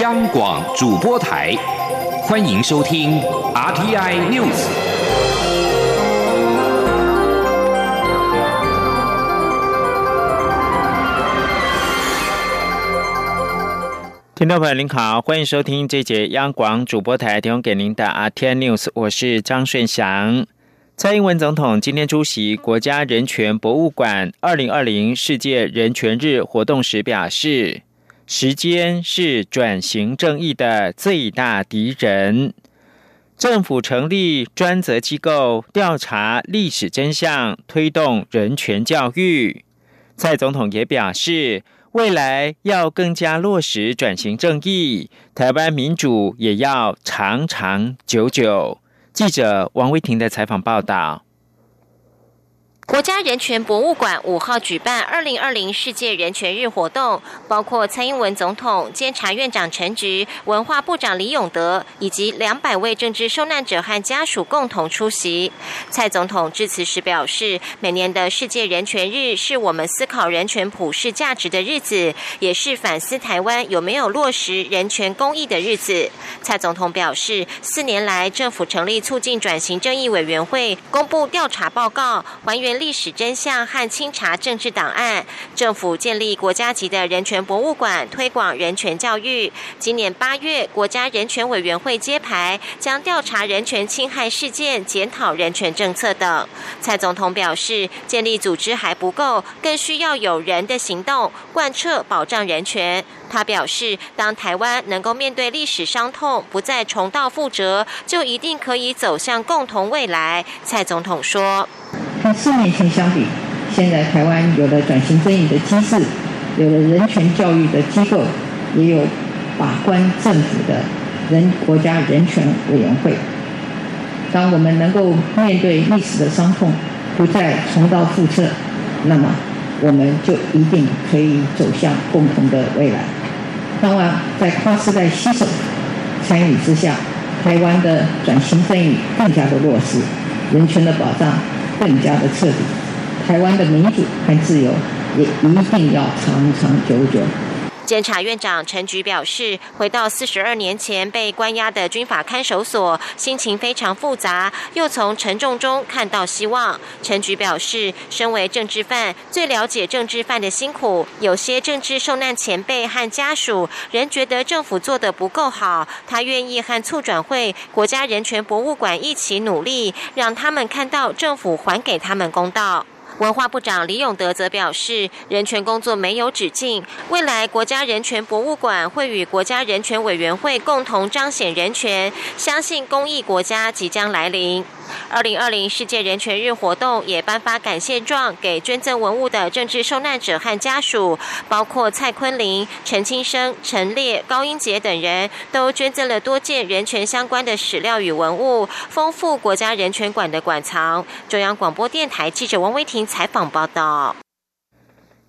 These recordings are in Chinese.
央广主播台，欢迎收听 RTI News。听众朋友您好，欢迎收听这节央广主播台提供给您的 RTI News，我是张顺祥。蔡英文总统今天出席国家人权博物馆二零二零世界人权日活动时表示。时间是转型正义的最大敌人。政府成立专责机构调查历史真相，推动人权教育。蔡总统也表示，未来要更加落实转型正义，台湾民主也要长长久久。记者王威婷的采访报道。国家人权博物馆五号举办二零二零世界人权日活动，包括蔡英文总统、监察院长陈菊、文化部长李永德以及两百位政治受难者和家属共同出席。蔡总统致辞时表示，每年的世界人权日是我们思考人权普世价值的日子，也是反思台湾有没有落实人权公益的日子。蔡总统表示，四年来政府成立促进转型正义委员会，公布调查报告，还原。历史真相和清查政治档案，政府建立国家级的人权博物馆，推广人权教育。今年八月，国家人权委员会揭牌，将调查人权侵害事件，检讨人权政策等。蔡总统表示，建立组织还不够，更需要有人的行动，贯彻保障人权。他表示，当台湾能够面对历史伤痛，不再重蹈覆辙，就一定可以走向共同未来。蔡总统说。跟四年前相比，现在台湾有了转型正义的机制，有了人权教育的机构，也有把关政府的人国家人权委员会。当我们能够面对历史的伤痛，不再重蹈覆辙，那么我们就一定可以走向共同的未来。当然，在跨世代携手参与之下，台湾的转型正义更加的落实，人权的保障。更加的彻底，台湾的民主和自由也一定要长长久久。监察院长陈菊表示，回到四十二年前被关押的军法看守所，心情非常复杂，又从沉重中看到希望。陈菊表示，身为政治犯，最了解政治犯的辛苦。有些政治受难前辈和家属仍觉得政府做得不够好，他愿意和促转会、国家人权博物馆一起努力，让他们看到政府还给他们公道。文化部长李永德则表示，人权工作没有止境，未来国家人权博物馆会与国家人权委员会共同彰显人权，相信公益国家即将来临。二零二零世界人权日活动也颁发感谢状给捐赠文物的政治受难者和家属，包括蔡坤林、陈清生、陈烈、高英杰等人都捐赠了多件人权相关的史料与文物，丰富国家人权馆的馆藏。中央广播电台记者王威婷采访报道。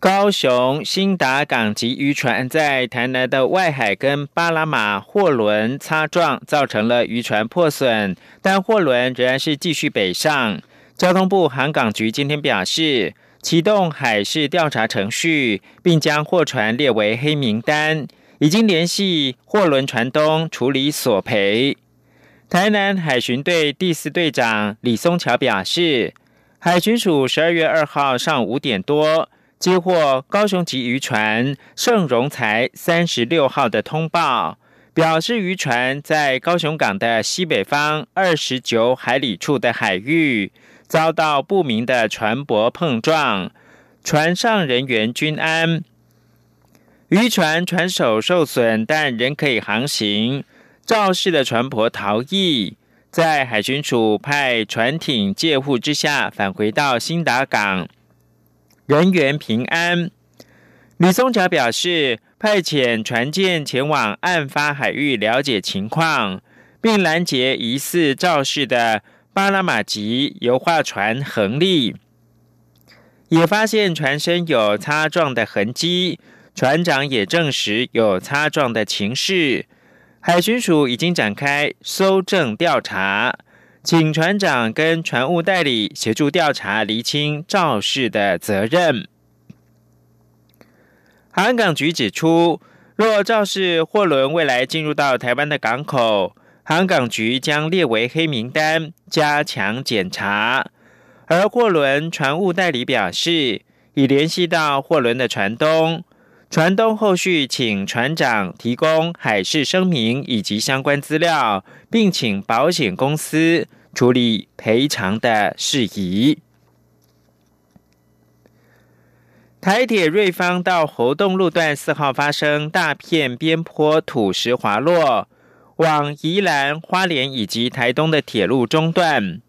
高雄新达港籍渔船在台南的外海跟巴拿马货轮擦撞，造成了渔船破损，但货轮仍然是继续北上。交通部航港局今天表示，启动海事调查程序，并将货船列为黑名单，已经联系货轮船东处理索赔。台南海巡队第四队长李松桥表示，海巡署十二月二号上午五点多。接获高雄籍渔船盛荣才三十六号的通报，表示渔船在高雄港的西北方二十九海里处的海域遭到不明的船舶碰撞，船上人员均安，渔船船首受损，但仍可以航行。肇事的船舶逃逸，在海巡署派船艇借护之下返回到新达港。人员平安。李松桥表示，派遣船舰前往案发海域了解情况，并拦截疑似肇事的巴拿马籍油画船横立，也发现船身有擦撞的痕迹，船长也证实有擦撞的情势。海巡署已经展开搜证调查。请船长跟船务代理协助调查，厘清肇事的责任。航港局指出，若肇事货轮未来进入到台湾的港口，航港局将列为黑名单，加强检查。而货轮船务代理表示，已联系到货轮的船东，船东后续请船长提供海事声明以及相关资料，并请保险公司处理赔偿的事宜。台铁瑞芳到猴洞路段四号发生大片边坡土石滑落，往宜兰花莲以及台东的铁路中断。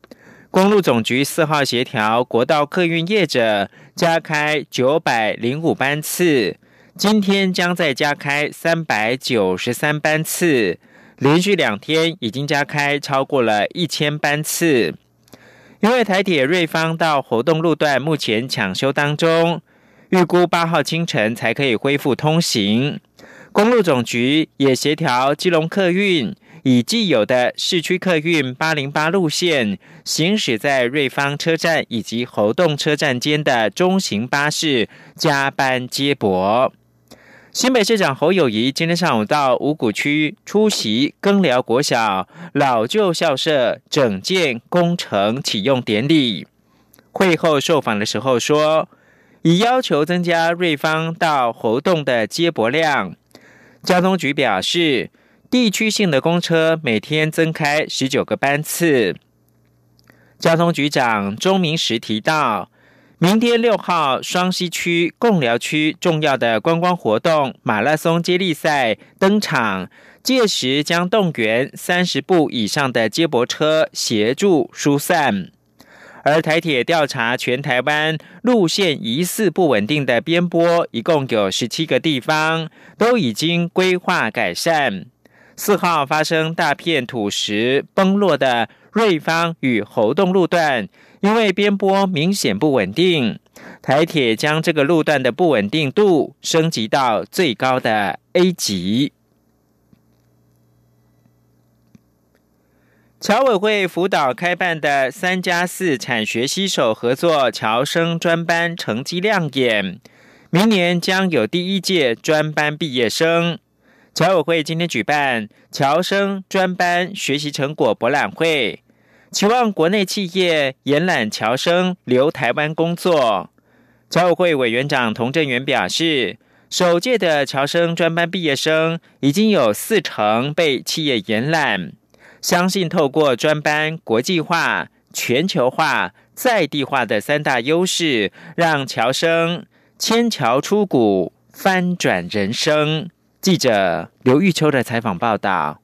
公路总局四号协调国道客运业者加开九百零五班次，今天将再加开三百九十三班次，连续两天已经加开超过了一千班次。因为台铁瑞芳到猴洞路段目前抢修当中。预估八号清晨才可以恢复通行。公路总局也协调基隆客运，以既有的市区客运八零八路线行驶在瑞芳车站以及猴洞车站间的中型巴士加班接驳。新北市长侯友谊今天上午到五股区出席更寮国小老旧校舍整建工程启用典礼。会后受访的时候说。已要求增加瑞芳到活动的接驳量。交通局表示，地区性的公车每天增开十九个班次。交通局长钟明时提到，明天六号双溪区贡寮区重要的观光活动马拉松接力赛登场，届时将动员三十部以上的接驳车协助疏散。而台铁调查全台湾路线疑似不稳定的边坡，一共有十七个地方，都已经规划改善。四号发生大片土石崩落的瑞芳与猴洞路段，因为边坡明显不稳定，台铁将这个路段的不稳定度升级到最高的 A 级。侨委会辅导开办的三加四产学携手合作侨生专班成绩亮眼，明年将有第一届专班毕业生。侨委会今天举办侨生专班学习成果博览会，期望国内企业延揽侨生留台湾工作。侨委会委员长童振源表示，首届的侨生专班毕业生已经有四成被企业延揽。相信透过专班国际化、全球化、在地化的三大优势，让侨生千桥出谷，翻转人生。记者刘玉秋的采访报道。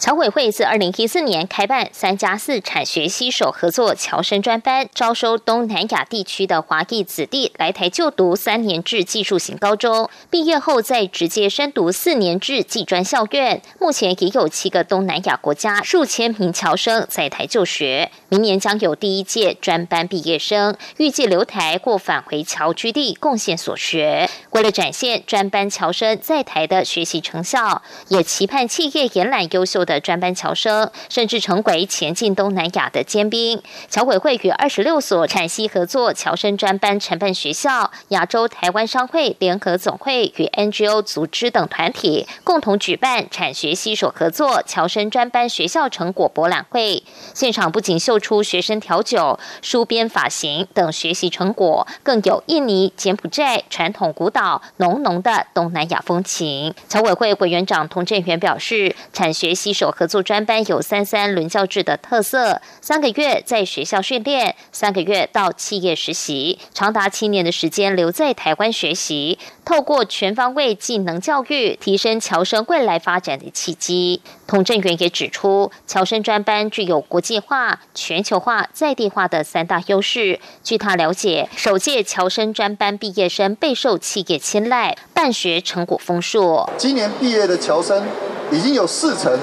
侨委会自二零一四年开办三加四产学携手合作侨生专班，招收东南亚地区的华裔子弟来台就读三年制技术型高中，毕业后再直接升读四年制技专校院。目前已有七个东南亚国家数千名侨生在台就学，明年将有第一届专班毕业生预计留台或返回侨居地贡献所学。为了展现专班侨生在台的学习成效，也期盼企业延揽优秀的的。专班侨生，甚至成为前进东南亚的尖兵。侨委会与二十六所产西合作侨生专班承办学校、亚洲台湾商会联合总会与 NGO 组织等团体，共同举办产学携手合作侨生专班学校成果博览会。现场不仅秀出学生调酒、梳编发型等学习成果，更有印尼、柬埔寨传统古岛浓浓的东南亚风情。侨委会委员长童振源表示，产学携手合作专班有三三轮教制的特色，三个月在学校训练，三个月到企业实习，长达七年的时间留在台湾学习。透过全方位技能教育，提升侨生未来发展的契机。童振源也指出，侨生专班具有国际化、全球化、在地化的三大优势。据他了解，首届侨生专班毕业生备受企业青睐，办学成果丰硕。今年毕业的侨生已经有四成。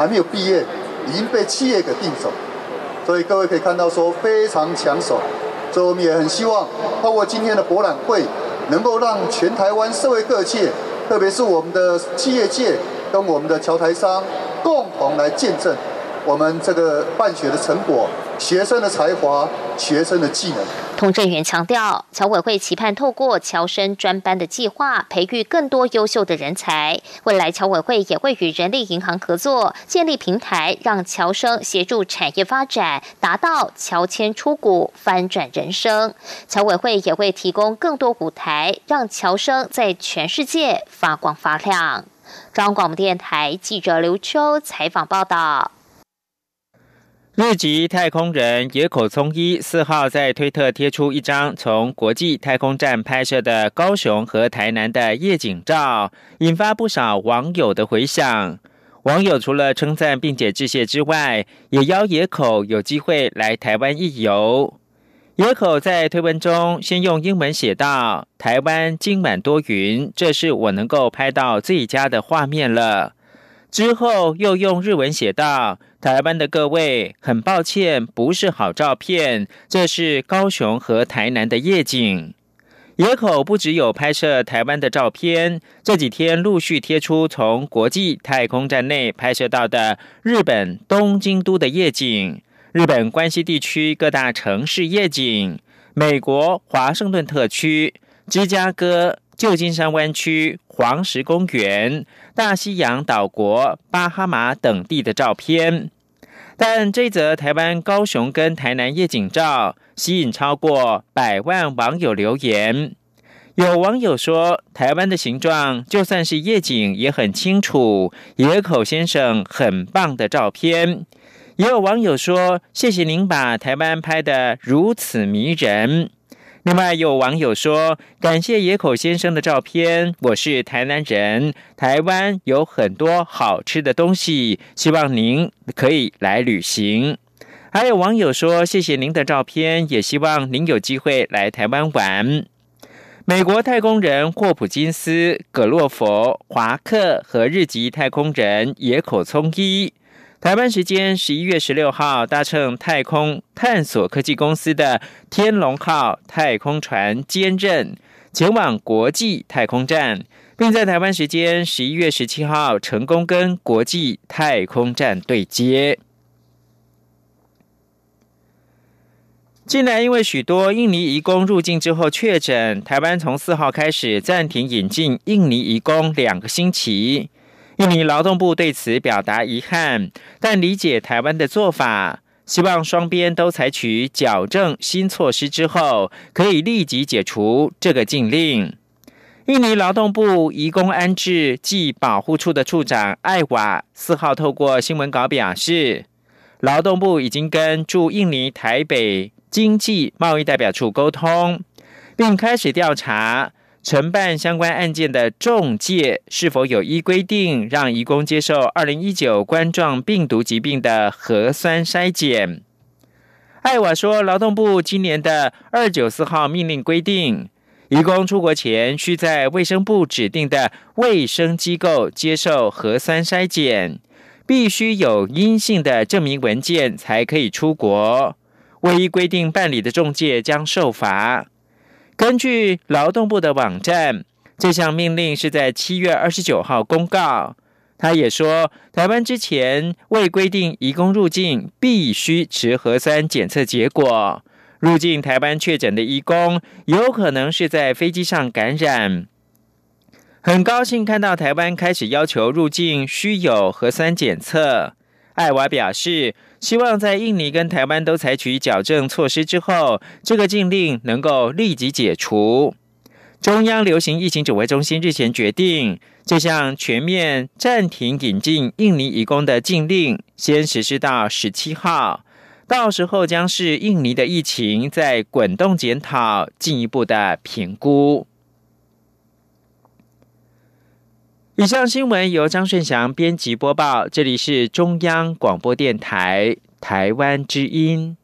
还没有毕业，已经被企业给定走，所以各位可以看到说非常抢手。所以我们也很希望透过今天的博览会，能够让全台湾社会各界，特别是我们的企业界跟我们的侨台商，共同来见证我们这个办学的成果、学生的才华、学生的技能。童振源强调，侨委会期盼透过侨生专班的计划，培育更多优秀的人才。未来侨委会也会与人力银行合作，建立平台，让侨生协助产业发展，达到侨迁出股，翻转人生。侨委会也会提供更多舞台，让侨生在全世界发光发亮。中央广播电台记者刘秋采访报道。日籍太空人野口聪一四号在推特贴出一张从国际太空站拍摄的高雄和台南的夜景照，引发不少网友的回响。网友除了称赞并且致谢之外，也邀野口有机会来台湾一游。野口在推文中先用英文写道：“台湾今晚多云，这是我能够拍到最佳的画面了。”之后又用日文写道。台湾的各位，很抱歉，不是好照片。这是高雄和台南的夜景。野口不只有拍摄台湾的照片，这几天陆续贴出从国际太空站内拍摄到的日本东京都的夜景、日本关西地区各大城市夜景、美国华盛顿特区、芝加哥、旧金山湾区、黄石公园。大西洋岛国巴哈马等地的照片，但这则台湾高雄跟台南夜景照吸引超过百万网友留言。有网友说，台湾的形状就算是夜景也很清楚，野口先生很棒的照片。也有网友说，谢谢您把台湾拍得如此迷人。另外有网友说：“感谢野口先生的照片，我是台南人，台湾有很多好吃的东西，希望您可以来旅行。”还有网友说：“谢谢您的照片，也希望您有机会来台湾玩。”美国太空人霍普金斯、葛洛佛、华克和日籍太空人野口聪一。台湾时间十一月十六号，搭乘太空探索科技公司的天龙号太空船兼任，前往国际太空站，并在台湾时间十一月十七号成功跟国际太空站对接。近来，因为许多印尼移工入境之后确诊，台湾从四号开始暂停引进印尼移工两个星期。印尼劳动部对此表达遗憾，但理解台湾的做法，希望双边都采取矫正新措施之后，可以立即解除这个禁令。印尼劳动部移工安置暨保护处的处长艾瓦四号透过新闻稿表示，劳动部已经跟驻印尼台北经济贸易代表处沟通，并开始调查。承办相关案件的中介是否有依规定让移工接受二零一九冠状病毒疾病的核酸筛检？艾瓦说，劳动部今年的二九四号命令规定，移工出国前需在卫生部指定的卫生机构接受核酸筛检，必须有阴性的证明文件才可以出国。未依规定办理的中介将受罚。根据劳动部的网站，这项命令是在七月二十九号公告。他也说，台湾之前未规定移工入境必须持核酸检测结果，入境台湾确诊的移工有可能是在飞机上感染。很高兴看到台湾开始要求入境需有核酸检测。艾娃表示。希望在印尼跟台湾都采取矫正措施之后，这个禁令能够立即解除。中央流行疫情指挥中心日前决定，这项全面暂停引进印尼移工的禁令，先实施到十七号，到时候将是印尼的疫情在滚动检讨，进一步的评估。以上新闻由张顺祥编辑播报，这里是中央广播电台台湾之音。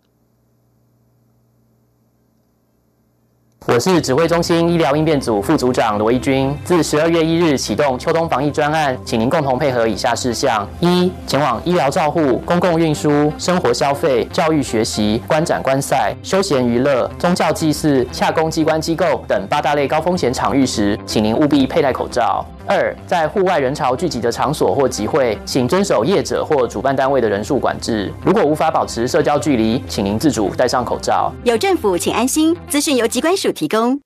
我是指挥中心医疗应变组副组长罗义军。自十二月一日启动秋冬防疫专案，请您共同配合以下事项：一、前往医疗照护、公共运输、生活消费、教育学习、观展观赛、休闲娱乐、宗教祭祀、洽公机关机构等八大类高风险场域时，请您务必佩戴口罩。二，在户外人潮聚集的场所或集会，请遵守业者或主办单位的人数管制。如果无法保持社交距离，请您自主戴上口罩。有政府，请安心。资讯由机关署提供。